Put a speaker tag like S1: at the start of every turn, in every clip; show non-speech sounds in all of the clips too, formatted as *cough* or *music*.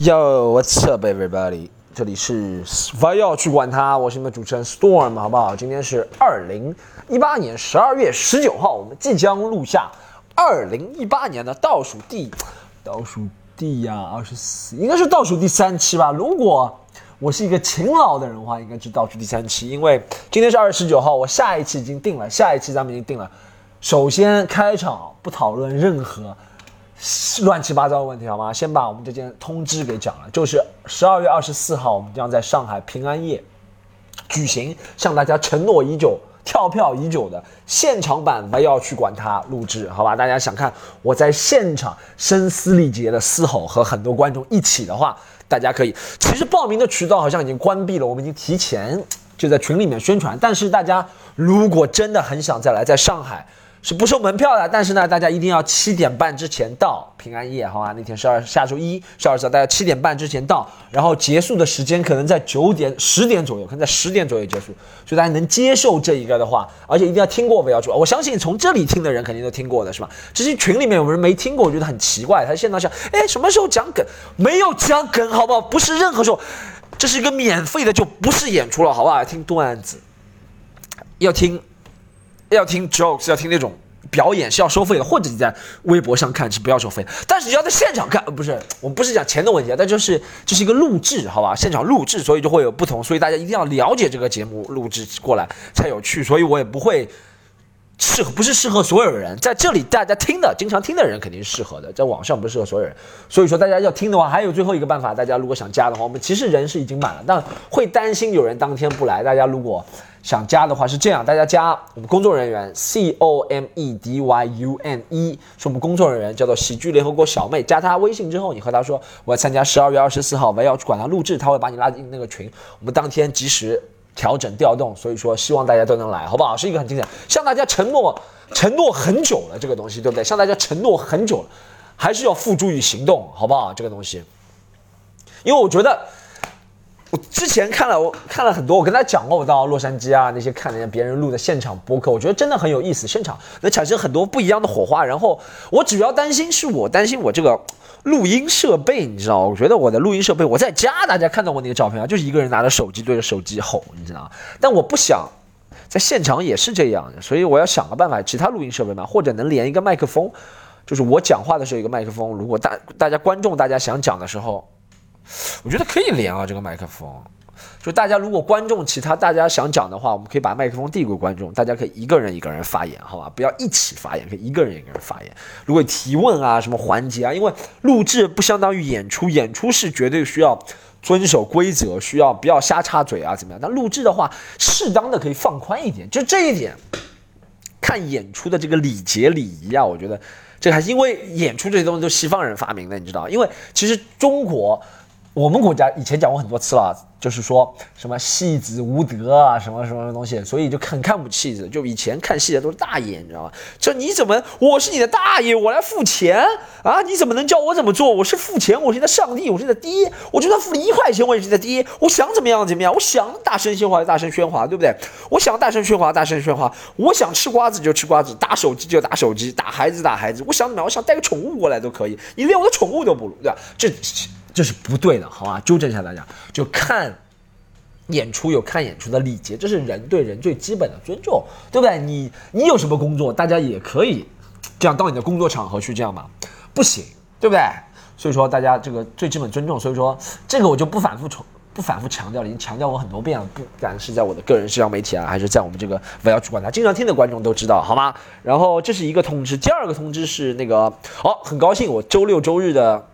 S1: Yo, what's up, everybody？这里是不要去管它，我是你们主持人 Storm，好不好？今天是二零一八年十二月十九号，我们即将录下二零一八年的倒数第倒数第呀二十四，应该是倒数第三期吧。如果我是一个勤劳的人的话，应该是倒数第三期，因为今天是二月十九号，我下一期已经定了，下一期咱们已经定了。首先开场不讨论任何。乱七八糟的问题好吗？先把我们这件通知给讲了，就是十二月二十四号，我们将在上海平安夜举行，向大家承诺已久、跳票已久的现场版，不要去管它录制，好吧？大家想看我在现场声嘶力竭的嘶吼和很多观众一起的话，大家可以。其实报名的渠道好像已经关闭了，我们已经提前就在群里面宣传，但是大家如果真的很想再来，在上海。是不收门票的，但是呢，大家一定要七点半之前到平安夜，好吧？那天是二下周一，是二十号，大家七点半之前到，然后结束的时间可能在九点、十点左右，可能在十点左右结束，所以大家能接受这一个的话，而且一定要听过不要说，我相信从这里听的人肯定都听过的是吧？这些群里面有人没听过，我觉得很奇怪，他现在想，哎，什么时候讲梗？没有讲梗，好不好？不是任何时候，这是一个免费的，就不是演出了，好不好？听段子，要听。要听 jokes，要听那种表演是要收费的，或者你在微博上看是不要收费。但是你要在现场看，不是，我们不是讲钱的问题啊，但就是这是一个录制，好吧？现场录制，所以就会有不同，所以大家一定要了解这个节目录制过来才有趣。所以我也不会适合，不是适合所有人。在这里大家听的，经常听的人肯定是适合的，在网上不适合所有人。所以说大家要听的话，还有最后一个办法，大家如果想加的话，我们其实人是已经满了，但会担心有人当天不来。大家如果想加的话是这样，大家加我们工作人员 C O M E D Y U N E，是我们工作人员，叫做喜剧联合国小妹。加她微信之后，你和她说我要参加十二月二十四号，我要去管她录制，他会把你拉进那个群。我们当天及时调整调动，所以说希望大家都能来，好不好？是一个很经典，向大家承诺承诺很久了，这个东西对不对？向大家承诺很久了，还是要付诸于行动，好不好？这个东西，因为我觉得。之前看了，我看了很多，我跟他讲过，我到洛杉矶啊那些看人家别人录的现场播客，我觉得真的很有意思，现场能产生很多不一样的火花。然后我主要担心是我担心我这个录音设备，你知道我觉得我的录音设备，我在家大家看到我那个照片啊，就是一个人拿着手机对着手机吼，你知道但我不想在现场也是这样，所以我要想个办法，其他录音设备嘛，或者能连一个麦克风，就是我讲话的时候一个麦克风，如果大大家观众大家想讲的时候。我觉得可以连啊，这个麦克风，就大家如果观众其他大家想讲的话，我们可以把麦克风递给观众，大家可以一个人一个人发言，好吧？不要一起发言，可以一个人一个人发言。如果提问啊什么环节啊，因为录制不相当于演出，演出是绝对需要遵守规则，需要不要瞎插嘴啊怎么样？但录制的话，适当的可以放宽一点，就这一点，看演出的这个礼节礼仪啊，我觉得这还因为演出这些东西都西方人发明的，你知道？因为其实中国。我们国家以前讲过很多次了，就是说什么戏子无德啊，什么什么东西，所以就很看不起子。就以前看戏的都是大爷，你知道吗？这你怎么，我是你的大爷，我来付钱啊？你怎么能教我怎么做？我是付钱，我是你的上帝，我是你的爹。我就算付了一块钱，我也是你的爹。我想怎么样怎么样，我想大声喧哗大声喧哗，对不对？我想大声喧哗大声喧哗，我想吃瓜子就吃瓜子，打手机就打手机，打孩子打孩子。我想怎么样？我想带个宠物过来都可以，你连我的宠物都不如，对吧？这。这是不对的，好吧？纠正一下大家，就看演出有看演出的礼节，这是人对人最基本的尊重，对不对？你你有什么工作，大家也可以这样到你的工作场合去这样嘛？不行，对不对？所以说大家这个最基本尊重，所以说这个我就不反复重不反复强调了，已经强调过很多遍了。不管是在我的个人社交媒体啊，还是在我们这个我要去管它，经常听的观众都知道，好吗？然后这是一个通知，第二个通知是那个哦，很高兴我周六周日的。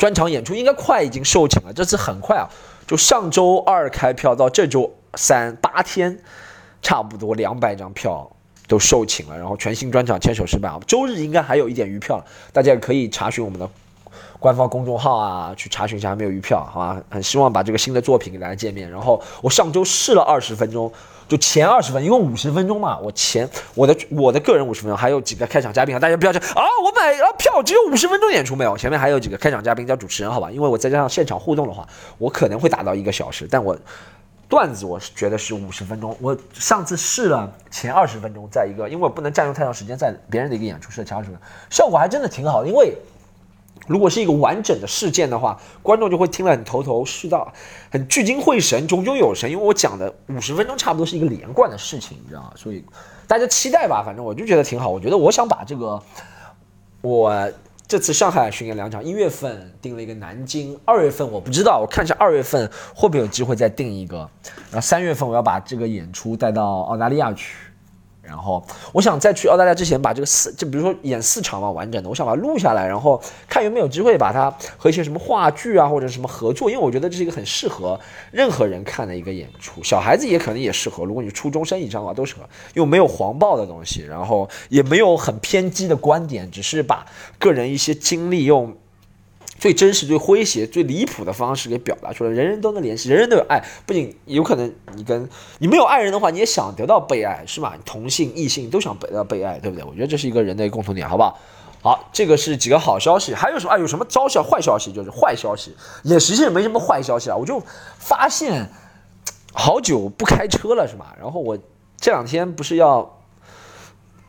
S1: 专场演出应该快已经售罄了，这次很快啊，就上周二开票到这周三八天，差不多两百张票都售罄了。然后全新专场牵手失败啊，周日应该还有一点余票，大家可以查询我们的官方公众号啊，去查询一下还没有余票，好吧？很希望把这个新的作品给大家见面。然后我上周试了二十分钟。就前二十分，一共五十分钟嘛。我前我的我的个人五十分钟，还有几个开场嘉宾啊，大家不要讲啊，我买了票只有五十分钟演出没有？前面还有几个开场嘉宾加主持人，好吧？因为我再加上现场互动的话，我可能会达到一个小时。但我段子我是觉得是五十分钟。我上次试了前二十分钟，在一个因为我不能占用太长时间，在别人的一个演出试了前二十分钟，效果还真的挺好的。因为如果是一个完整的事件的话，观众就会听了很头头是道，很聚精会神，炯炯有神。因为我讲的五十分钟差不多是一个连贯的事情，你知道吗？所以大家期待吧，反正我就觉得挺好。我觉得我想把这个我这次上海巡演两场，一月份定了一个南京，二月份我不知道，我看一下二月份会不会有机会再定一个，然后三月份我要把这个演出带到澳大利亚去。然后我想在去澳大利亚之前把这个四，就比如说演四场嘛，完整的，我想把它录下来，然后看有没有机会把它和一些什么话剧啊或者什么合作，因为我觉得这是一个很适合任何人看的一个演出，小孩子也可能也适合，如果你初中生以上的话都适合，又没有黄暴的东西，然后也没有很偏激的观点，只是把个人一些经历用。最真实、最诙谐、最离谱的方式给表达出来，人人都能联系，人人都有爱。不仅有可能你跟你没有爱人的话，你也想得到被爱，是吧？同性、异性都想得到被爱，对不对？我觉得这是一个人的共同点，好不好？好，这个是几个好消息，还有什么啊？有什么招笑坏消息？就是坏消息，也实际上没什么坏消息啊。我就发现好久不开车了，是吧？然后我这两天不是要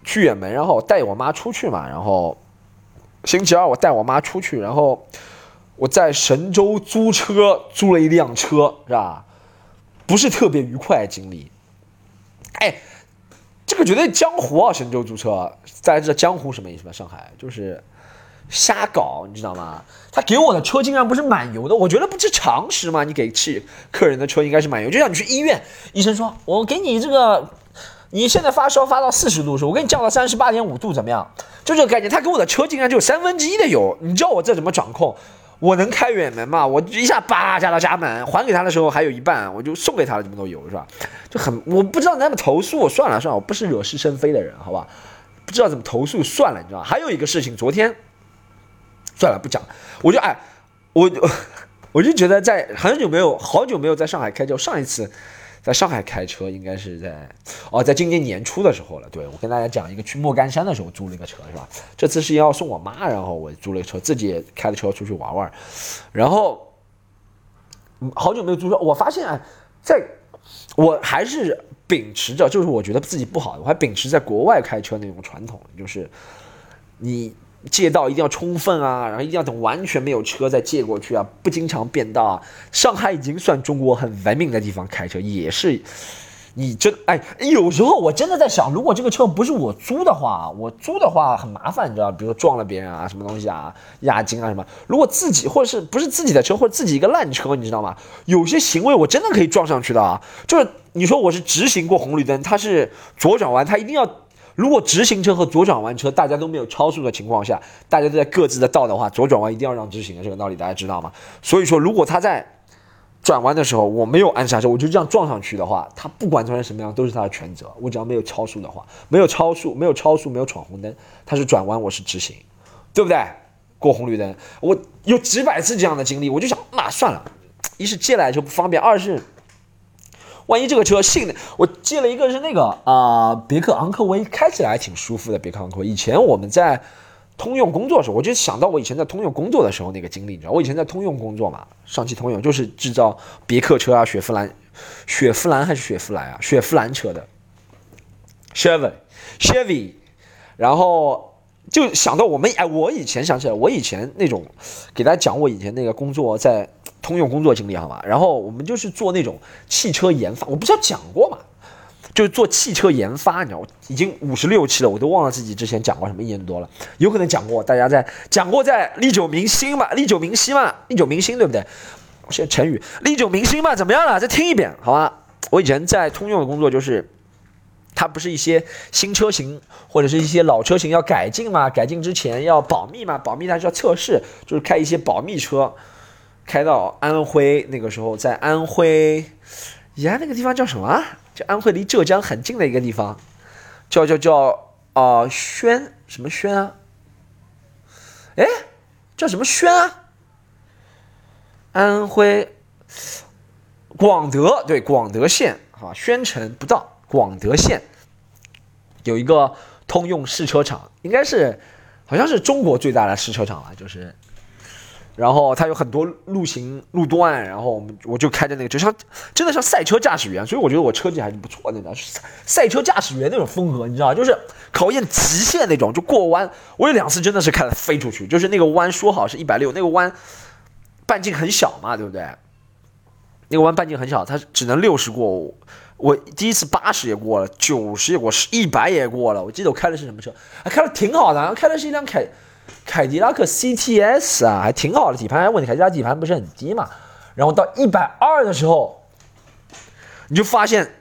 S1: 去远门，然后带我妈出去嘛，然后。星期二我带我妈出去，然后我在神州租车租了一辆车，是吧？不是特别愉快经历。哎，这个绝对江湖啊！神州租车，大家知道江湖什么意思吗？上海就是瞎搞，你知道吗？他给我的车竟然不是满油的，我觉得不是常识吗？你给去客人的车应该是满油，就像你去医院，医生说我给你这个。你现在发烧发到四十度时，我给你降到三十八点五度，怎么样？就这个概念。他给我的车竟然就三分之一的油，你知道我这怎么掌控？我能开远门吗？我一下叭加到家门，还给他的时候还有一半，我就送给他了这么多油，是吧？就很我不知道怎么投诉，算了算了，我不是惹是生非的人，好吧？不知道怎么投诉，算了，你知道？还有一个事情，昨天算了不讲，我就哎，我 *laughs* 我就觉得在很久没有好久没有在上海开车，上一次。在上海开车应该是在哦，在今年年初的时候了。对我跟大家讲一个去莫干山的时候租了一个车是吧？这次是要送我妈，然后我租了个车，自己开着车出去玩玩。然后好久没有租车，我发现啊在我还是秉持着，就是我觉得自己不好，我还秉持在国外开车那种传统，就是你。借道一定要充分啊，然后一定要等完全没有车再借过去啊，不经常变道啊。上海已经算中国很文明的地方，开车也是，你真哎，有时候我真的在想，如果这个车不是我租的话，我租的话很麻烦，你知道，比如说撞了别人啊，什么东西啊，押金啊什么。如果自己或者是不是自己的车，或者自己一个烂车，你知道吗？有些行为我真的可以撞上去的啊，就是你说我是直行过红绿灯，他是左转弯，他一定要。如果直行车和左转弯车大家都没有超速的情况下，大家都在各自的道的话，左转弯一定要让直行的这个道理大家知道吗？所以说，如果他在转弯的时候我没有按刹车，我就这样撞上去的话，他不管撞成什么样都是他的全责。我只要没有超速的话，没有超速，没有超速，没有闯红灯，他是转弯，我是直行，对不对？过红绿灯，我有几百次这样的经历，我就想，那算了，一是借来就不方便，二是。万一这个车性能，我借了一个是那个啊，别克昂科威，开起来还挺舒服的。别克昂科威，以前我们在通用工作的时候，我就想到我以前在通用工作的时候那个经历，你知道，我以前在通用工作嘛，上汽通用就是制造别克车啊，雪佛兰，雪佛兰还是雪佛兰啊，雪佛兰车的，Chevy，Chevy，然后就想到我们，哎，我以前想起来，我以前那种，给大家讲我以前那个工作在。通用工作经历好吗？然后我们就是做那种汽车研发，我不是要讲过嘛，就是做汽车研发，你知道，已经五十六期了，我都忘了自己之前讲过什么，一年多了，有可能讲过，大家在讲过在历久弥新嘛，历久弥新嘛，历久弥新对不对？现在成语历久弥新嘛，怎么样了？再听一遍好吗？我以前在通用的工作就是，它不是一些新车型或者是一些老车型要改进嘛，改进之前要保密嘛，保密它是要测试，就是开一些保密车。开到安徽那个时候，在安徽，呀，那个地方叫什么？就安徽离浙江很近的一个地方，叫叫叫啊宣什么宣啊？哎，叫什么宣啊？安徽广德对广德县啊，宣城不到广德县有一个通用试车场，应该是好像是中国最大的试车场了，就是。然后它有很多路型路段，然后我们我就开着那个，就像真的像赛车驾驶员，所以我觉得我车技还是不错的，你知道，赛车驾驶员那种风格，你知道，就是考验极限那种，就过弯，我有两次真的是开了飞出去，就是那个弯说好是一百六，那个弯半径很小嘛，对不对？那个弯半径很小，它只能六十过，我第一次八十也过了，九十也过，是一百也过了。我记得我开的是什么车？还开的挺好的，开的是一辆凯。凯迪拉克 CTS 啊，还挺好的底盘。问题凯迪拉克底盘不是很低嘛？然后到一百二的时候，你就发现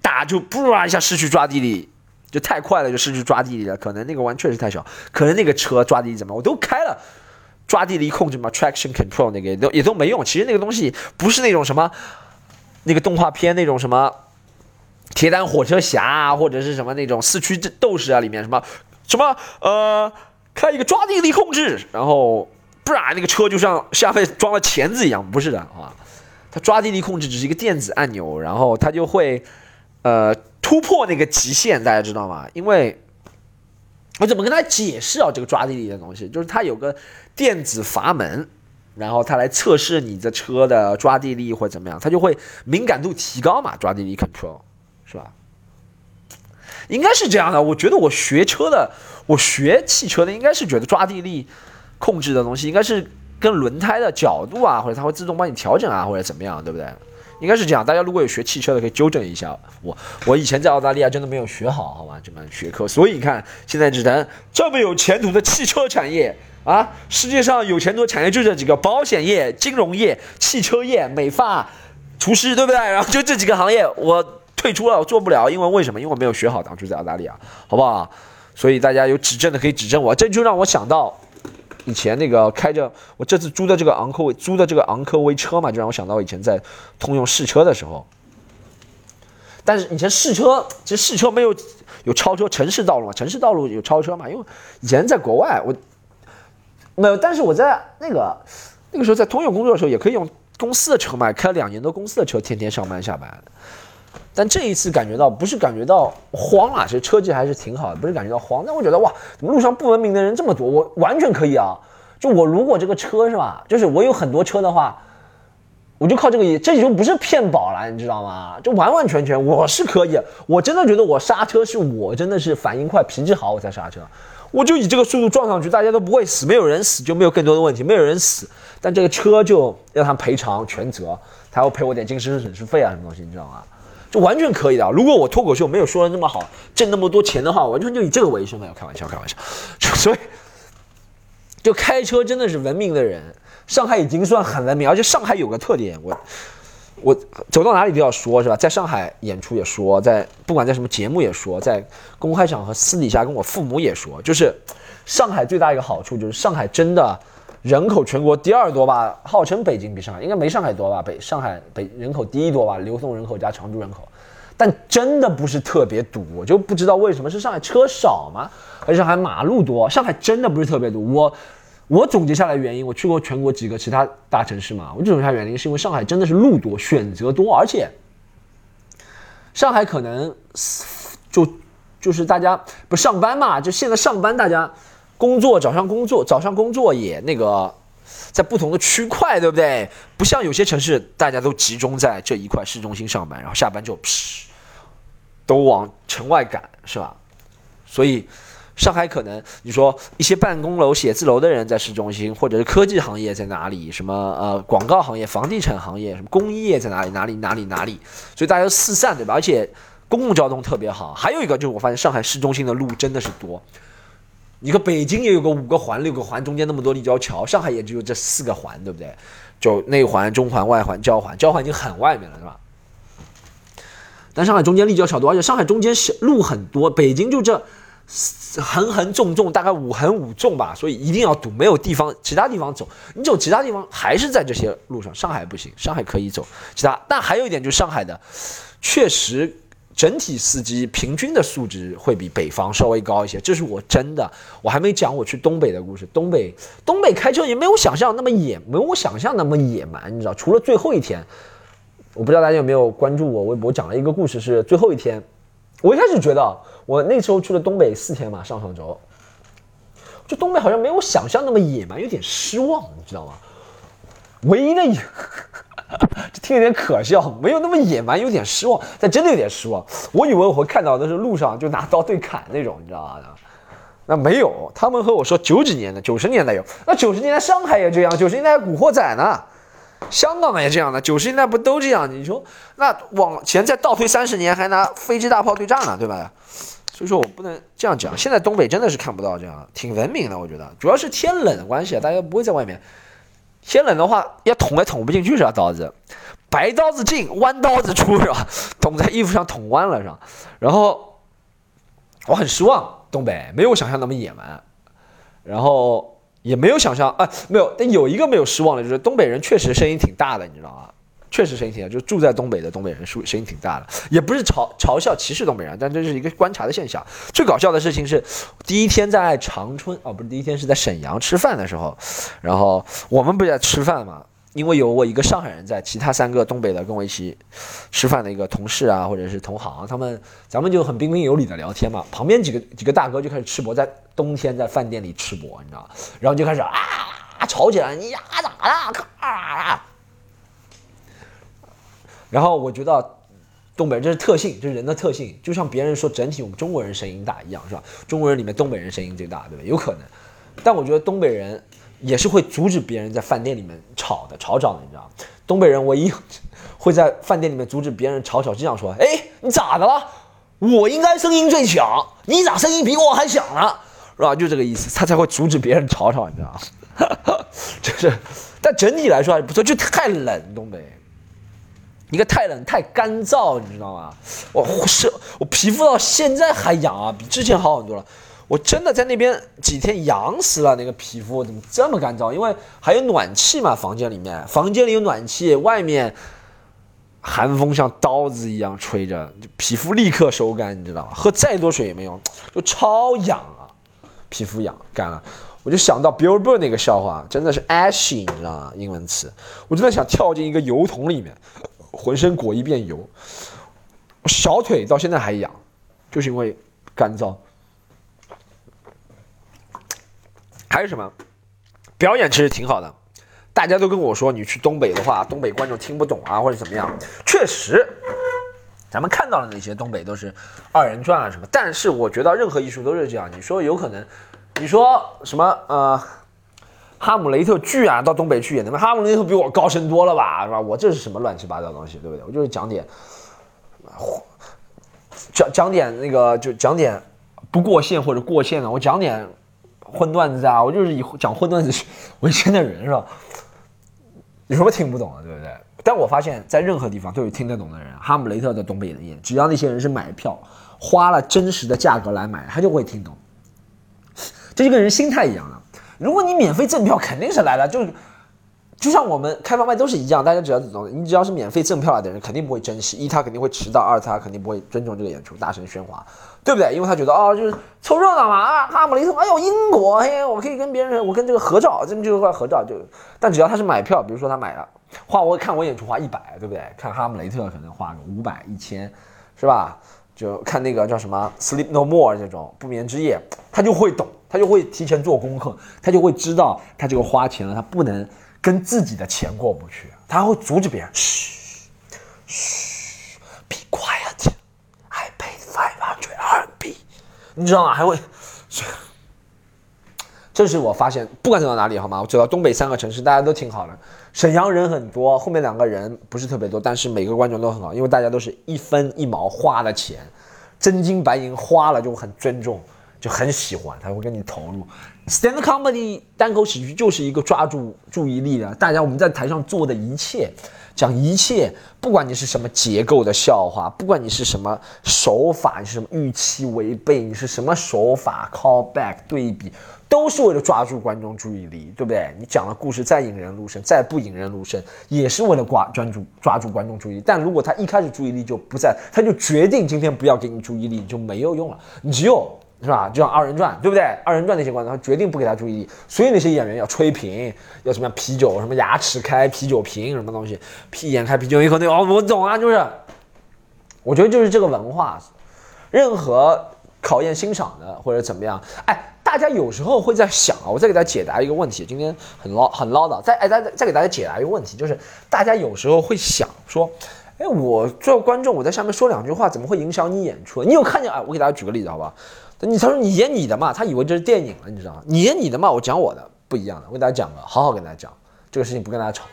S1: 打就不啦一下失去抓地力，就太快了，就失去抓地力了。可能那个弯确实太小，可能那个车抓地力怎么？我都开了抓地力控制嘛，traction control 那个也都也都没用。其实那个东西不是那种什么那个动画片那种什么铁胆火车侠啊，或者是什么那种四驱斗士啊里面什么什么呃。开一个抓地力控制，然后不然那个车就像下面装了钳子一样，不是的啊，它抓地力控制只是一个电子按钮，然后它就会呃突破那个极限，大家知道吗？因为我怎么跟他解释啊？这个抓地力的东西，就是它有个电子阀门，然后它来测试你的车的抓地力或怎么样，它就会敏感度提高嘛，抓地力 control 是吧？应该是这样的，我觉得我学车的。我学汽车的应该是觉得抓地力控制的东西应该是跟轮胎的角度啊，或者它会自动帮你调整啊，或者怎么样，对不对？应该是这样。大家如果有学汽车的，可以纠正一下我。我以前在澳大利亚真的没有学好，好吧，这门学科。所以你看，现在只能这么有前途的汽车产业啊，世界上有前途的产业就这几个：保险业、金融业、汽车业、美发、厨师，对不对？然后就这几个行业，我退出了，我做不了，因为为什么？因为我没有学好，当初在澳大利亚，好不好？所以大家有指正的可以指正我，这就让我想到以前那个开着我这次租的这个昂科威租的这个昂科威车嘛，就让我想到以前在通用试车的时候。但是以前试车其实试车没有有超车城市道路嘛，城市道路有超车嘛，因为以前在国外我没有，但是我在那个那个时候在通用工作的时候也可以用公司的车嘛，开两年多公司的车，天天上班下班。但这一次感觉到不是感觉到慌啊，其实车技还是挺好的，不是感觉到慌。但我觉得哇，怎么路上不文明的人这么多？我完全可以啊，就我如果这个车是吧，就是我有很多车的话，我就靠这个，这就不是骗保了，你知道吗？就完完全全我是可以，我真的觉得我刹车是我真的是反应快、脾气好我才刹车，我就以这个速度撞上去，大家都不会死，没有人死就没有更多的问题，没有人死，但这个车就让他赔偿全责，他要赔我点精神损失费啊，什么东西，你知道吗？就完全可以的。如果我脱口秀没有说的那么好，挣那么多钱的话，完全就以这个为生的。开玩笑，开玩笑。*laughs* 所以，就开车真的是文明的人。上海已经算很文明，而且上海有个特点，我我走到哪里都要说，是吧？在上海演出也说，在不管在什么节目也说，在公开场合、私底下跟我父母也说，就是上海最大一个好处就是上海真的。人口全国第二多吧，号称北京比上海应该没上海多吧？北上海北人口第一多吧，流动人口加常住人口，但真的不是特别堵，我就不知道为什么是上海车少吗？还是上海马路多？上海真的不是特别堵。我我总结下来原因，我去过全国几个其他大城市嘛，我总结下原因是因为上海真的是路多，选择多，而且上海可能就就是大家不上班嘛，就现在上班大家。工作早上工作早上工作也那个，在不同的区块，对不对？不像有些城市，大家都集中在这一块市中心上班，然后下班就，都往城外赶，是吧？所以上海可能你说一些办公楼、写字楼的人在市中心，或者是科技行业在哪里？什么呃广告行业、房地产行业、什么工业在哪里？哪里哪里哪里？所以大家都四散，对吧？而且公共交通特别好。还有一个就是我发现上海市中心的路真的是多。你看北京也有个五个环、六个环，中间那么多立交桥，上海也只有这四个环，对不对？就内环、中环、外环、交环，交环已经很外面了，是吧？但上海中间立交桥多，而且上海中间小路很多，北京就这横横纵纵，大概五横五纵吧，所以一定要堵，没有地方，其他地方走，你走其他地方还是在这些路上。上海不行，上海可以走其他，但还有一点就是上海的确实。整体司机平均的素质会比北方稍微高一些，这是我真的。我还没讲我去东北的故事。东北，东北开车也没有想象那么野，没有我想象那么野蛮，你知道？除了最后一天，我不知道大家有没有关注我微博讲了一个故事，是最后一天。我一开始觉得，我那时候去了东北四天嘛，上上周，就东北好像没有想象那么野蛮，有点失望，你知道吗？唯一的野，*laughs* *laughs* 这听有点可笑，没有那么野蛮，有点失望，但真的有点失望。我以为我会看到的是路上就拿刀对砍那种，你知道吗？那没有，他们和我说九几年的，九十年代有，那九十年代上海也这样，九十年代古惑仔呢。香港也这样的，九十年代不都这样？你说那往前再倒推三十年，还拿飞机大炮对炸呢，对吧？所以说我不能这样讲。现在东北真的是看不到这样，挺文明的，我觉得主要是天冷的关系，大家不会在外面。先冷的话，要捅也捅不进去是吧？刀子，白刀子进，弯刀子出是吧？*laughs* 捅在衣服上捅弯了是吧？然后我很失望，东北没有想象那么野蛮，然后。也没有想象啊，没有，但有一个没有失望的，就是东北人确实声音挺大的，你知道吗？确实声音挺大，就住在东北的东北人声声音挺大的，也不是嘲嘲笑歧视东北人，但这是一个观察的现象。最搞笑的事情是，第一天在长春哦，不是第一天是在沈阳吃饭的时候，然后我们不是在吃饭嘛。因为有我一个上海人在，其他三个东北的跟我一起吃饭的一个同事啊，或者是同行，他们咱们就很彬彬有礼的聊天嘛。旁边几个几个大哥就开始吃播，在冬天在饭店里吃播，你知道然后就开始啊吵起来，你呀咋了？咔！然后我觉得东北人这是特性，这是人的特性，就像别人说整体我们中国人声音大一样，是吧？中国人里面东北人声音最大，对吧？有可能，但我觉得东北人。也是会阻止别人在饭店里面吵的吵吵的，你知道吗东北人唯一会在饭店里面阻止别人吵吵，这样说：“哎，你咋的了？我应该声音最强，你咋声音比我还响呢？是吧？就这个意思，他才会阻止别人吵吵，你知道吗？就是，但整体来说还不错，就太冷，东北，一个太冷太干燥，你知道吗？我是我皮肤到现在还痒啊，比之前好很多了。我真的在那边几天痒死了，那个皮肤怎么这么干燥？因为还有暖气嘛，房间里面，房间里有暖气，外面寒风像刀子一样吹着，皮肤立刻收干，你知道吗？喝再多水也没用，就超痒啊，皮肤痒干了。我就想到 Bill Burr 那个笑话，真的是 ashy，你知道吗？英文词，我真的想跳进一个油桶里面，浑身裹一遍油，小腿到现在还痒，就是因为干燥。还有什么？表演其实挺好的，大家都跟我说，你去东北的话，东北观众听不懂啊，或者怎么样。确实，咱们看到的那些东北都是二人转啊什么。但是我觉得任何艺术都是这样。你说有可能，你说什么呃，哈姆雷特剧啊，到东北去演，的，哈姆雷特比我高深多了吧，是吧？我这是什么乱七八糟的东西，对不对？我就是讲点，讲讲点那个，就讲点不过线或者过线的，我讲点。混段子啊，我就是以讲混段子为生的人是吧？有什么听不懂的，对不对？但我发现，在任何地方都有听得懂的人。哈姆雷特的东北人演，只要那些人是买票，花了真实的价格来买，他就会听懂。这就跟人心态一样的。如果你免费赠票，肯定是来了，就就像我们开放麦都是一样，大家只要懂，你只要是免费赠票来的人，肯定不会珍惜。一，他肯定会迟到；二，他肯定不会尊重这个演出，大声喧哗。对不对？因为他觉得哦，就是凑热闹嘛啊！哈姆雷特，哎呦，英国，嘿，我可以跟别人，我跟这个合照，这么就块合照就。但只要他是买票，比如说他买了，花我看我演出花一百，对不对？看哈姆雷特可能花个五百、一千，是吧？就看那个叫什么《Sleep No More》这种不眠之夜，他就会懂，他就会提前做功课，他就会知道他这个花钱了，他不能跟自己的钱过不去，他会阻止别人，嘘，嘘，Be quiet，i pay five hundred r b。你知道吗？还会，这是我发现，不管走到哪里，好吗？我走到东北三个城市，大家都挺好的。沈阳人很多，后面两个人不是特别多，但是每个观众都很好，因为大家都是一分一毛花的钱，真金白银花了就很尊重，就很喜欢，他会跟你投入。Stand comedy 单口喜剧就是一个抓住注意力的，大家我们在台上做的一切。讲一切，不管你是什么结构的笑话，不管你是什么手法，你是什么预期违背，你是什么手法 call back 对比，都是为了抓住观众注意力，对不对？你讲的故事再引人入胜，再不引人入胜，也是为了挂专注抓住观众注意力。但如果他一开始注意力就不在，他就决定今天不要给你注意力，就没有用了。你只有。是吧？就像二人转，对不对？二人转那些观众，他决定不给他注意力，所以那些演员要吹瓶，要什么啤酒，什么牙齿开啤酒瓶，什么东西，屁眼开啤酒一口，那哦，我懂啊，就是，我觉得就是这个文化，任何考验欣赏的或者怎么样，哎，大家有时候会在想啊，我再给大家解答一个问题。今天很唠很唠叨，再哎再再给大家解答一个问题，就是大家有时候会想说，哎，我做观众，我在下面说两句话，怎么会影响你演出？你有看见啊？我给大家举个例子，好不好？你他说你演你的嘛，他以为这是电影了，你知道吗？你演你的嘛，我讲我的，不一样的。我给大家讲个，好好跟大家讲这个事情，不跟大家吵。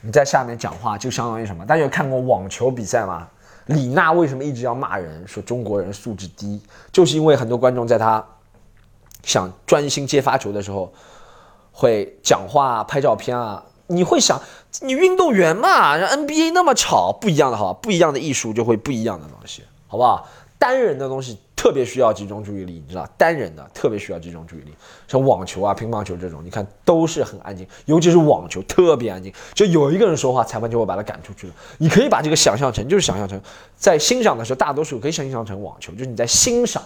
S1: 你在下面讲话就相当于什么？大家有看过网球比赛吗？李娜为什么一直要骂人，说中国人素质低？就是因为很多观众在他想专心接发球的时候，会讲话、拍照片啊。你会想，你运动员嘛，让 NBA 那么吵，不一样的哈，不一样的艺术就会不一样的东西，好不好？单人的东西。特别需要集中注意力，你知道，单人的特别需要集中注意力，像网球啊、乒乓球这种，你看都是很安静，尤其是网球特别安静，就有一个人说话，裁判就会把他赶出去了。你可以把这个想象成，就是想象成在欣赏的时候，大多数可以想象成网球，就是你在欣赏，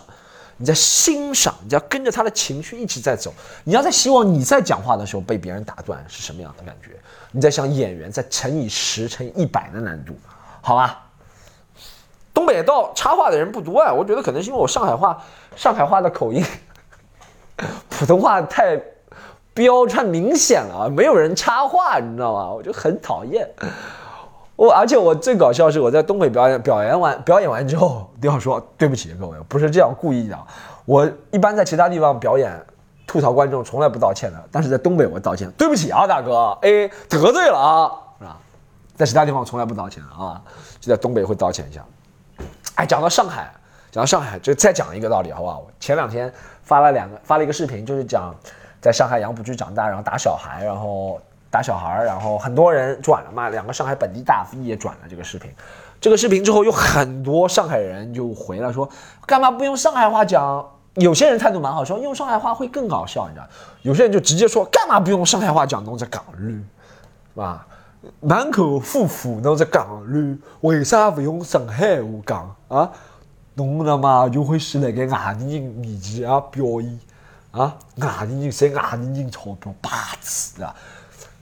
S1: 你在欣赏，你要跟着他的情绪一起在走。你要在希望你在讲话的时候被别人打断是什么样的感觉？你在想演员在乘以十、乘以一百的难度，好吧？东北到插话的人不多啊，我觉得可能是因为我上海话，上海话的口音，*laughs* 普通话太标太明显了，没有人插话，你知道吗？我就很讨厌。我而且我最搞笑是我在东北表演表演完表演完之后都要说对不起各位，不是这样故意的。我一般在其他地方表演吐槽观众从来不道歉的，但是在东北我道歉，对不起啊大哥，哎得罪了啊，是吧？在其他地方我从来不道歉啊，就在东北会道歉一下。哎，讲到上海，讲到上海，就再讲一个道理，好不好？我前两天发了两个，发了一个视频，就是讲在上海杨浦区长大，然后打小孩，然后打小孩，然后很多人转了嘛，两个上海本地大 V 也转了这个视频。这个视频之后，有很多上海人就回来说，干嘛不用上海话讲？有些人态度蛮好，说用上海话会更搞笑，你知道？有些人就直接说，干嘛不用上海话讲？弄这港语，是吧？满口夫妇侬在港语，为啥不用上海话讲啊？侬他妈就会是那个外地人面前啊表演啊？外地人赚外地人钞票，白痴啊！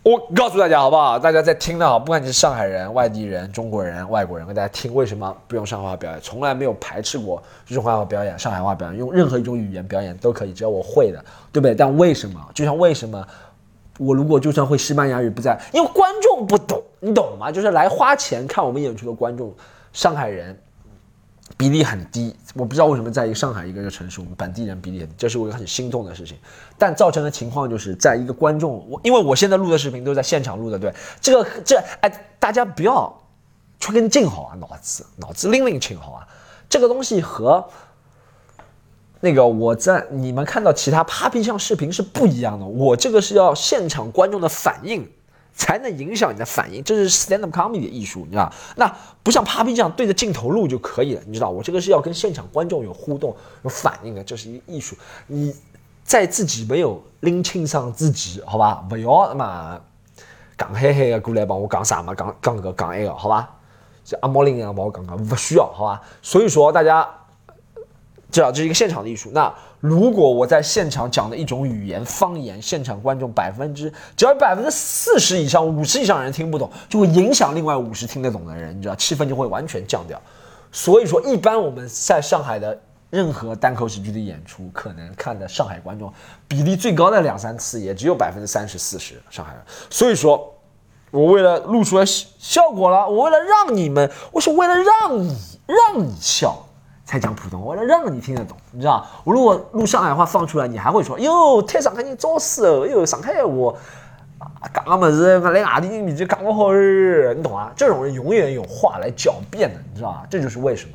S1: 我告诉大家好不好？大家在听的好，不管你是上海人、外地人、中国人、外国人，跟大家听为什么不用上海话表演？从来没有排斥过这种话表演，上海话表演，用任何一种语言表演都可以，只要我会的，对不对？但为什么？就像为什么？我如果就算会西班牙语不在，因为观众不懂，你懂吗？就是来花钱看我们演出的观众，上海人比例很低。我不知道为什么在一个上海一个城市，我们本地人比例很低，这是我很心痛的事情。但造成的情况就是，在一个观众，我因为我现在录的视频都是在现场录的，对这个这哎，大家不要出根筋好啊，脑子脑子拎拎清好啊，这个东西和。那个我在你们看到其他 Papi 酱视频是不一样的，我这个是要现场观众的反应才能影响你的反应，这是 stand up comedy 的艺术，你知道那不像 Papi 酱对着镜头录就可以了，你知道我这个是要跟现场观众有互动、有反应的，这是一个艺术。你在自己没有拎清上自己，好吧？不要那么刚嘿嘿的过来帮我讲啥嘛，讲讲个讲一个，好吧？像阿莫林一样帮我讲讲，不需要，好吧？所以说大家。这这是一个现场的艺术。那如果我在现场讲的一种语言方言，现场观众百分之只要百分之四十以上、五十以上人听不懂，就会影响另外五十听得懂的人，你知道，气氛就会完全降掉。所以说，一般我们在上海的任何单口喜剧的演出，可能看的上海观众比例最高的两三次，也只有百分之三十四十上海人。所以说，我为了录出来效果了，我为了让你们，我是为了让你让你笑。才讲普通话，了让你听得懂，你知道我如果录上海话放出来，你还会说哟，太上海人找死哦，哟，上海话啊，讲么子，来外地人面前讲不好，你懂啊？这种人永远有话来狡辩的，你知道吧？这就是为什么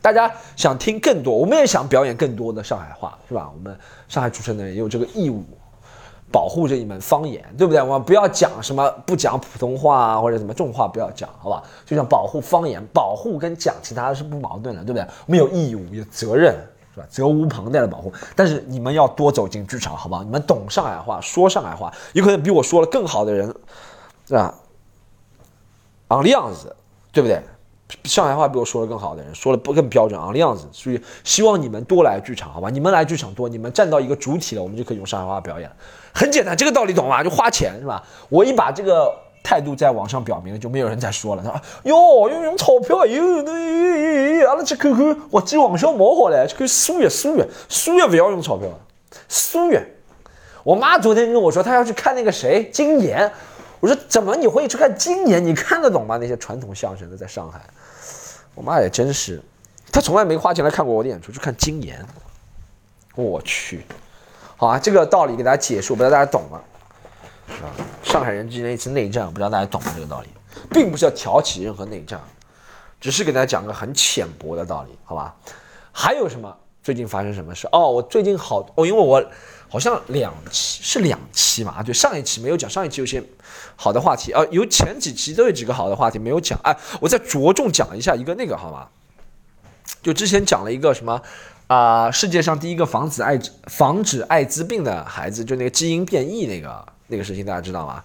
S1: 大家想听更多，我们也想表演更多的上海话，是吧？我们上海出生的人也有这个义务。保护这一门方言，对不对？我们不要讲什么不讲普通话啊或者什么重话，不要讲，好吧？就像保护方言，保护跟讲其他的是不矛盾的，对不对？我们有义务，有责任，是吧？责无旁贷的保护。但是你们要多走进剧场，好不好？你们懂上海话，说上海话，有可能比我说了更好的人，是吧？昂的样子，对不对？上海话比我说的更好的人，说的不更标准昂的样子，所以希望你们多来剧场，好吧？你们来剧场多，你们站到一个主体了，我们就可以用上海话表演。很简单，这个道理懂吗？就花钱是吧？我一把这个态度在网上表明了，就没有人再说了。他说：“哟，用用钞票，哟，那阿拉去看看，我这网上毛好嘞，去看数月数月数月不要用钞票。”苏远。我妈昨天跟我说，她要去看那个谁金岩。我说怎么你会去看金岩？你看得懂吗？那些传统相声的，在上海。我妈也真是，她从来没花钱来看过我的演出，去看金岩。我去，好啊，这个道理给大家解释，我不知道大家懂吗？啊，上海人之间一次内战，我不知道大家懂吗？这个道理，并不是要挑起任何内战，只是给大家讲个很浅薄的道理，好吧？还有什么？最近发生什么事？哦，我最近好哦，因为我好像两期是两期嘛啊，对，上一期没有讲，上一期有些好的话题啊，有前几期都有几个好的话题没有讲，哎，我再着重讲一下一个那个好吗？就之前讲了一个什么啊，世界上第一个防止艾防止艾滋病的孩子，就那个基因变异那个那个事情，大家知道吗？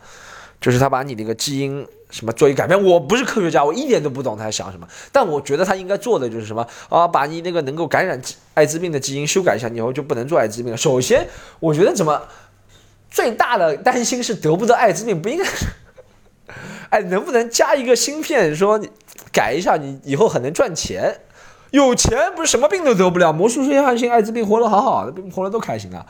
S1: 就是他把你那个基因。什么做一改变？我不是科学家，我一点都不懂他在想什么。但我觉得他应该做的就是什么啊？把你那个能够感染艾滋病的基因修改一下，以后就不能做艾滋病了。首先，我觉得怎么最大的担心是得不得艾滋病，不应该是哎，能不能加一个芯片，说改一下，你以后很能赚钱？有钱不是什么病都得不了，魔术师约翰逊艾滋病活得好好的，活得都开心啊，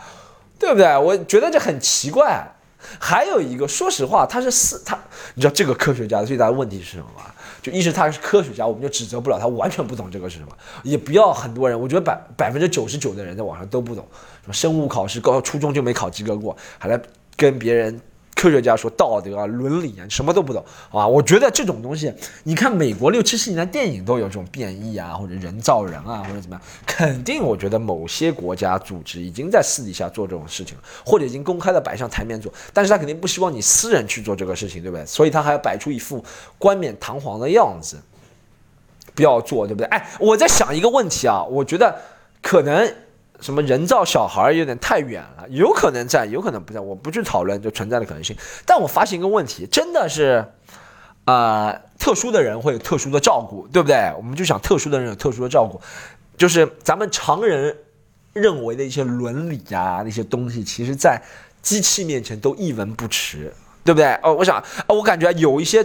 S1: 对不对？我觉得这很奇怪。还有一个，说实话，他是四他，你知道这个科学家最大的问题是什么吗？就一是他是科学家，我们就指责不了他，完全不懂这个是什么。也不要很多人，我觉得百百分之九十九的人在网上都不懂，什么生物考试高初中就没考及格过，还来跟别人。科学家说道德啊、伦理啊，什么都不懂啊！我觉得这种东西，你看美国六七十年代电影都有这种变异啊，或者人造人啊，或者怎么样，肯定我觉得某些国家组织已经在私底下做这种事情了，或者已经公开的摆上台面做，但是他肯定不希望你私人去做这个事情，对不对？所以他还要摆出一副冠冕堂皇的样子，不要做，对不对？哎，我在想一个问题啊，我觉得可能。什么人造小孩有点太远了，有可能在，有可能不在，我不去讨论就存在的可能性。但我发现一个问题，真的是，呃，特殊的人会有特殊的照顾，对不对？我们就想特殊的人有特殊的照顾，就是咱们常人认为的一些伦理啊那些东西，其实在机器面前都一文不值，对不对？哦，我想，我感觉有一些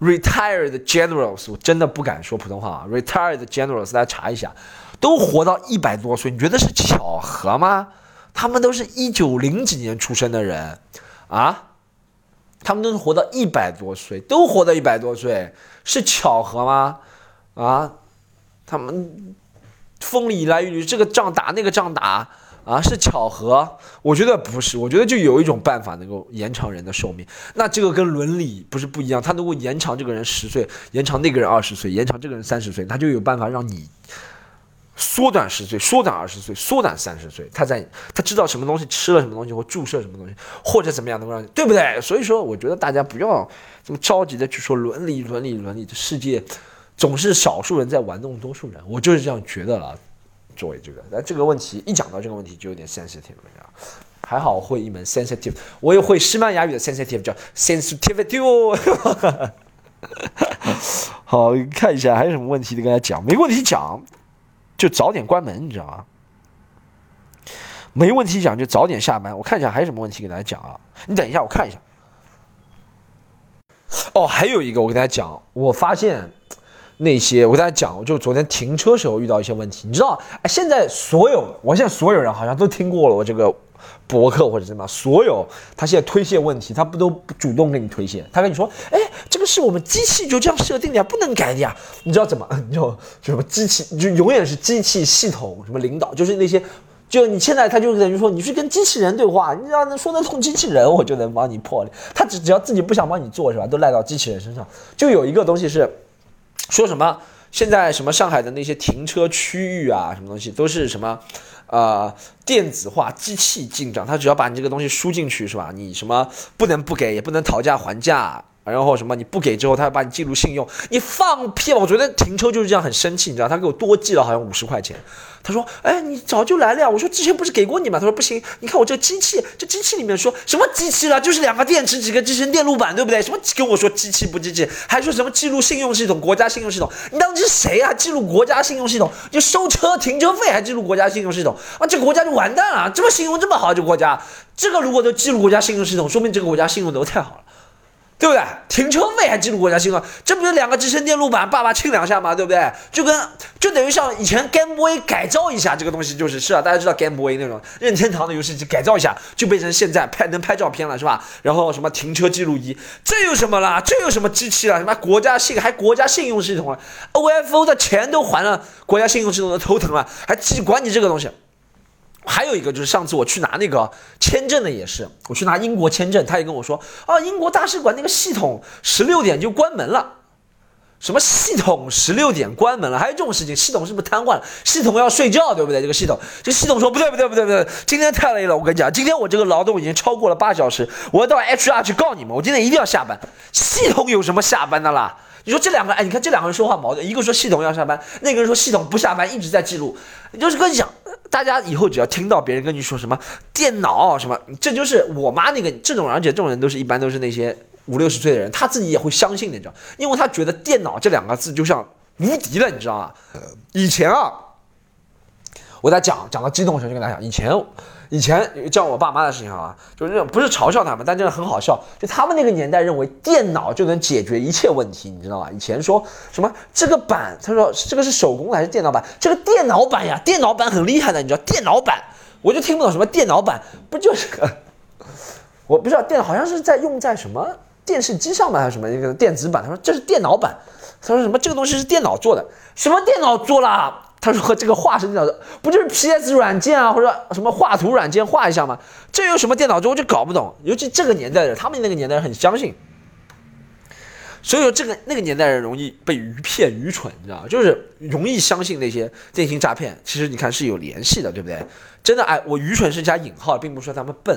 S1: retired generals，我真的不敢说普通话啊，retired generals，大家查一下。都活到一百多岁，你觉得是巧合吗？他们都是一九零几年出生的人，啊，他们都是活到一百多岁，都活到一百多岁，是巧合吗？啊，他们风里来雨里，这个仗打那个仗打，啊，是巧合？我觉得不是，我觉得就有一种办法能够延长人的寿命，那这个跟伦理不是不一样，他能够延长这个人十岁，延长那个人二十岁，延长这个人三十岁，他就有办法让你。缩短十岁，缩短二十岁，缩短三十岁。他在他知道什么东西吃了什么东西，或注射什么东西，或者怎么样能够让，对不对？所以说，我觉得大家不要这么着急的去说伦理，伦理，伦理。这世界总是少数人在玩弄多数人，我就是这样觉得了。作为这个，但这个问题一讲到这个问题就有点 sensitive 了。还好会一门 sensitive，我也会西班牙语的 sensitive，叫 sensitivity。*laughs* 好，看一下还有什么问题的跟大家讲，没问题讲。就早点关门，你知道吗？没问题讲，就早点下班。我看一下还有什么问题给大家讲啊？你等一下，我看一下。哦，还有一个，我给大家讲，我发现那些我跟大家讲，我就昨天停车时候遇到一些问题。你知道，哎，现在所有，我现在所有人好像都听过了我这个博客或者什么，所有他现在推卸问题，他不都主动给你推卸？他跟你说，哎。这个是我们机器就这样设定的呀，不能改的呀。你知道怎么？你 *laughs* 就什么机器就永远是机器系统什么领导，就是那些，就你现在他就等于说你是跟机器人对话，你要能说得通机器人，我就能帮你破。他只只要自己不想帮你做是吧？都赖到机器人身上。就有一个东西是说什么？现在什么上海的那些停车区域啊，什么东西都是什么，呃，电子化机器进账，他只要把你这个东西输进去是吧？你什么不能不给，也不能讨价还价。然后什么？你不给之后，他要把你记录信用。你放屁吧！我觉得停车就是这样，很生气，你知道？他给我多记了好像五十块钱。他说：“哎，你早就来了呀！”我说：“之前不是给过你吗？”他说：“不行，你看我这机器，这机器里面说什么机器了？就是两个电池，几个集成电路板，对不对？什么跟我说机器不机器？还说什么记录信用系统、国家信用系统？你当时是谁啊？记录国家信用系统？就收车停车费还记录国家信用系统？啊，这国家就完蛋了！这么信用这么好，这国家，这个如果都记录国家信用系统，说明这个国家信用都太好了。”对不对？停车费还记录国家新闻，这不是两个支撑电路板，爸爸亲两下嘛？对不对？就跟就等于像以前 Game Boy 改造一下这个东西，就是是啊，大家知道 Game Boy 那种任天堂的游戏机改造一下，就变成现在拍能拍照片了，是吧？然后什么停车记录仪，这有什么啦？这有什么机器了？什么国家信还国家信用系统了？OFO 的钱都还了，国家信用系统都头疼了，还记管你这个东西？还有一个就是上次我去拿那个签证的也是，我去拿英国签证，他也跟我说啊，英国大使馆那个系统十六点就关门了，什么系统十六点关门了？还有这种事情，系统是不是瘫痪了？系统要睡觉，对不对？这个系统，这系统说不对不对不对不对，今天太累了，我跟你讲，今天我这个劳动已经超过了八小时，我要到 HR 去告你们，我今天一定要下班。系统有什么下班的啦？你说这两个，哎，你看这两个人说话矛盾，一个说系统要下班，那个人说系统不下班，一直在记录。就是跟你讲，大家以后只要听到别人跟你说什么电脑什么，这就是我妈那个这种，而且这种人都是一般都是那些五六十岁的人，他自己也会相信的，你知道，因为他觉得电脑这两个字就像无敌了，你知道吗？以前啊，我在讲讲到激动的时候就跟大家讲，以前。以前叫我爸妈的事情啊，就是不是嘲笑他们，但真的很好笑。就他们那个年代认为电脑就能解决一切问题，你知道吗？以前说什么这个板，他说这个是手工还是电脑板？这个电脑板呀，电脑板很厉害的，你知道电脑板，我就听不懂什么电脑板，不就是个？我不知道电脑好像是在用在什么电视机上面还是什么一个电子版？他说这是电脑板，他说什么这个东西是电脑做的？什么电脑做了？他说：“这个画是电脑的，不就是 PS 软件啊，或者什么画图软件画一下吗？这有什么电脑做？我就搞不懂。尤其这个年代的，他们那个年代很相信，所以说这个那个年代人容易被愚骗、愚蠢，你知道？就是容易相信那些电信诈骗。其实你看是有联系的，对不对？真的，哎，我愚蠢是加引号，并不是说他们笨，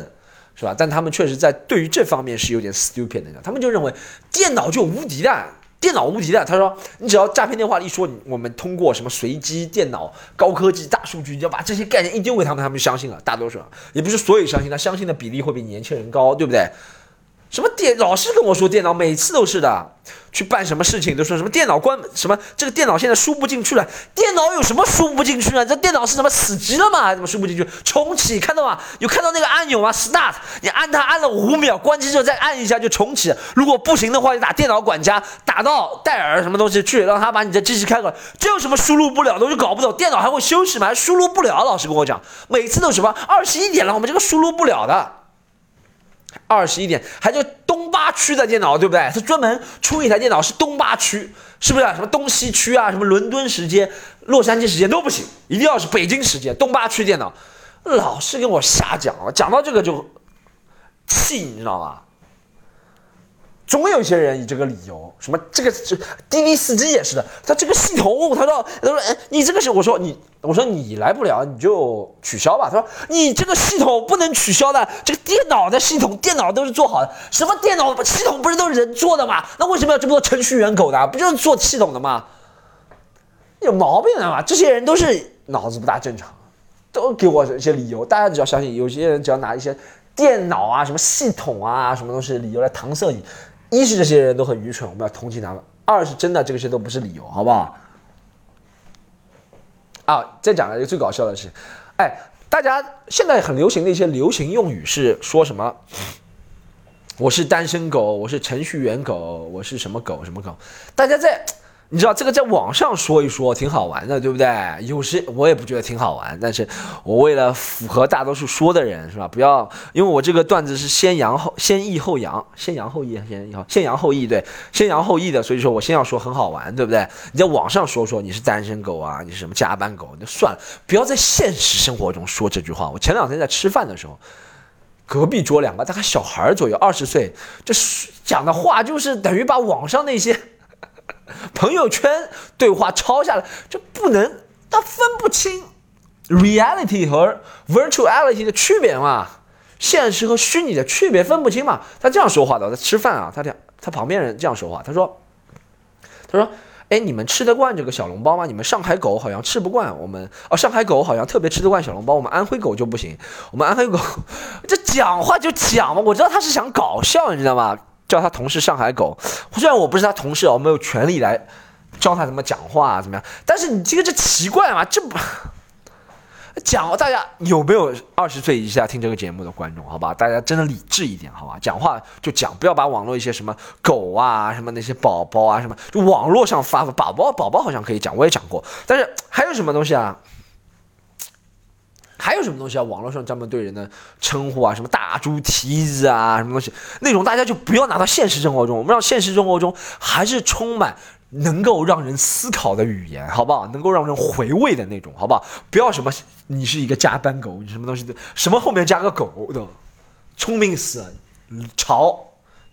S1: 是吧？但他们确实在对于这方面是有点 stupid 的，他们就认为电脑就无敌的。”电脑无敌的，他说你只要诈骗电话一说，我们通过什么随机电脑、高科技、大数据，你要把这些概念一丢给他们，他们就相信了。大多数也不是所有相信，他相信的比例会比年轻人高，对不对？什么电老是跟我说电脑，每次都是的。去办什么事情都说什么电脑关什么这个电脑现在输不进去了，电脑有什么输不进去呢？这电脑是什么死机了吗？怎么输不进去？重启看到吗？有看到那个按钮吗？Start，你按它按了五秒，关机之后再按一下就重启。如果不行的话，就打电脑管家，打到戴尔什么东西去，让他把你的机器开过来。这有什么输入不了的？我就搞不懂，电脑还会休息吗？还输入不了？老师跟我讲，每次都什么二十一点了，我们这个输入不了的。二十一点，还叫东八区的电脑，对不对？他专门出一台电脑是东八区，是不是？什么东西区啊？什么伦敦时间、洛杉矶时间都不行，一定要是北京时间。东八区电脑，老是跟我瞎讲，讲到这个就气，你知道吗？总有一些人以这个理由，什么这个这滴滴司机也是的，他这个系统，他说他说哎，你这个是我说你我说你来不了你就取消吧。他说你这个系统不能取消的，这个电脑的系统电脑都是做好的，什么电脑系统不是都是人做的吗？那为什么要这么多程序员狗的？不就是做系统的吗？有毛病的嘛？这些人都是脑子不大正常，都给我一些理由。大家只要相信，有些人只要拿一些电脑啊、什么系统啊、什么东西理由来搪塞你。一是这些人都很愚蠢，我们要同情他们；二是真的这个些都不是理由，好不好？啊，再讲一个最搞笑的事情，哎，大家现在很流行的一些流行用语是说什么？我是单身狗，我是程序员狗，我是什么狗什么狗？大家在。你知道这个在网上说一说挺好玩的，对不对？有时我也不觉得挺好玩，但是我为了符合大多数说的人，是吧？不要，因为我这个段子是先扬后先抑后扬，先扬后抑，先扬先扬后抑，对，先扬后抑的，所以说我先要说很好玩，对不对？你在网上说说你是单身狗啊，你是什么加班狗，那算了，不要在现实生活中说这句话。我前两天在吃饭的时候，隔壁桌两个大概小孩左右，二十岁，这讲的话就是等于把网上那些。*laughs* 朋友圈对话抄下来，这不能，他分不清 reality 和 virtuality 的区别嘛？现实和虚拟的区别分不清嘛？他这样说话的，在吃饭啊，他这样，他旁边人这样说话，他说，他说，哎，你们吃得惯这个小笼包吗？你们上海狗好像吃不惯，我们哦，上海狗好像特别吃得惯小笼包，我们安徽狗就不行，我们安徽狗，这讲话就讲嘛，我知道他是想搞笑，你知道吗？叫他同事上海狗，虽然我不是他同事我没有权利来教他怎么讲话怎么样。但是你这个这奇怪嘛？这不 *laughs* 讲大家有没有二十岁以下听这个节目的观众？好吧，大家真的理智一点，好吧，讲话就讲，不要把网络一些什么狗啊、什么那些宝宝啊、什么就网络上发的宝宝宝宝好像可以讲，我也讲过，但是还有什么东西啊？还有什么东西啊？网络上专门对人的称呼啊，什么大猪蹄子啊，什么东西那种，大家就不要拿到现实生活中。我们让现实生活中还是充满能够让人思考的语言，好不好？能够让人回味的那种，好不好？不要什么你是一个加班狗，你什么东西的，什么后面加个狗的，聪明死。潮，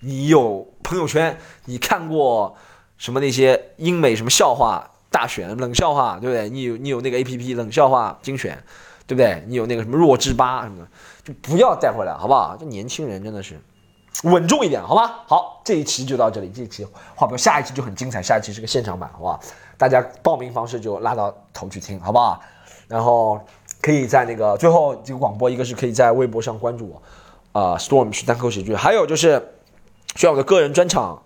S1: 你有朋友圈，你看过什么那些英美什么笑话大选冷笑话，对不对？你有你有那个 A P P 冷笑话精选。对不对？你有那个什么弱智吧什么的，就不要带回来，好不好？这年轻人真的是稳重一点，好吗？好，这一期就到这里，这一期话不，下一期就很精彩，下一期是个现场版，好不好？大家报名方式就拉到头去听，好不好？然后可以在那个最后这个广播，一个是可以在微博上关注我，啊，Storm 是单口喜剧，还有就是需要我的个人专场，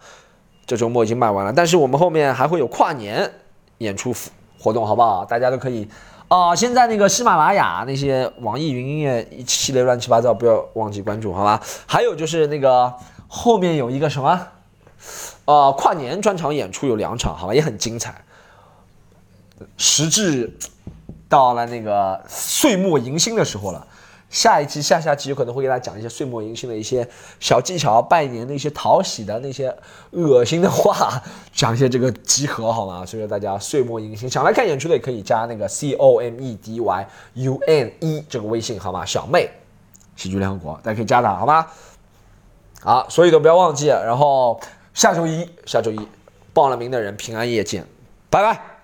S1: 这周末已经卖完了，但是我们后面还会有跨年演出活动，好不好？大家都可以。哦，现在那个喜马拉雅那些网易云音乐一系列乱七八糟，不要忘记关注，好吧？还有就是那个后面有一个什么，呃，跨年专场演出有两场，好吧，也很精彩。时至到了那个岁末迎新的时候了。下一期、下下期有可能会给大家讲一些岁末迎新的一些小技巧，拜年的一些讨喜的那些恶心的话，讲一些这个集合好吗？所以说大家岁末迎新，想来看演出的也可以加那个 C O M E D Y U N E 这个微信好吗？小妹，喜剧联合国，大家可以加他好吗？好，所以都不要忘记，然后下周一，下周一报了名的人平安夜见，拜拜。